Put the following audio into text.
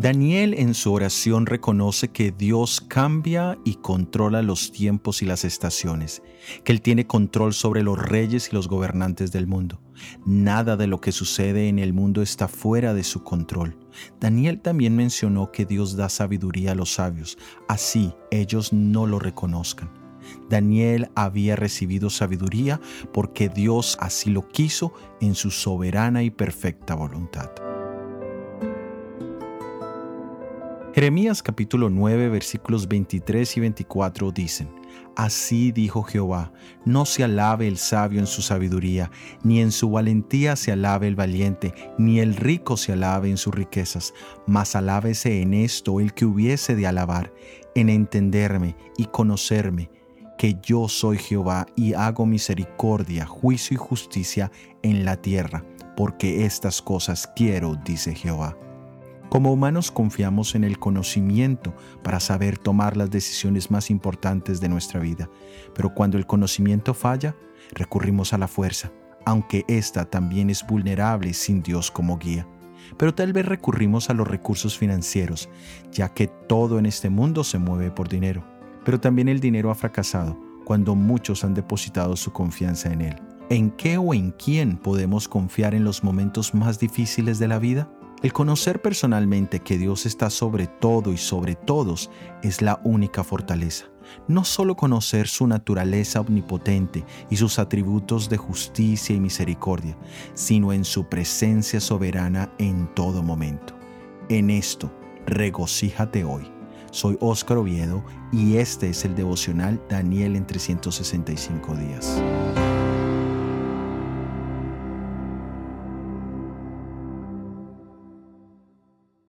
Daniel en su oración reconoce que Dios cambia y controla los tiempos y las estaciones, que Él tiene control sobre los reyes y los gobernantes del mundo. Nada de lo que sucede en el mundo está fuera de su control. Daniel también mencionó que Dios da sabiduría a los sabios, así ellos no lo reconozcan. Daniel había recibido sabiduría porque Dios así lo quiso en su soberana y perfecta voluntad. Jeremías capítulo 9 versículos 23 y 24 dicen, Así dijo Jehová, no se alabe el sabio en su sabiduría, ni en su valentía se alabe el valiente, ni el rico se alabe en sus riquezas, mas alábese en esto el que hubiese de alabar, en entenderme y conocerme, que yo soy Jehová y hago misericordia, juicio y justicia en la tierra, porque estas cosas quiero, dice Jehová. Como humanos confiamos en el conocimiento para saber tomar las decisiones más importantes de nuestra vida, pero cuando el conocimiento falla, recurrimos a la fuerza, aunque ésta también es vulnerable sin Dios como guía. Pero tal vez recurrimos a los recursos financieros, ya que todo en este mundo se mueve por dinero. Pero también el dinero ha fracasado cuando muchos han depositado su confianza en él. ¿En qué o en quién podemos confiar en los momentos más difíciles de la vida? El conocer personalmente que Dios está sobre todo y sobre todos es la única fortaleza. No solo conocer su naturaleza omnipotente y sus atributos de justicia y misericordia, sino en su presencia soberana en todo momento. En esto, regocíjate hoy. Soy Óscar Oviedo y este es el devocional Daniel en 365 días.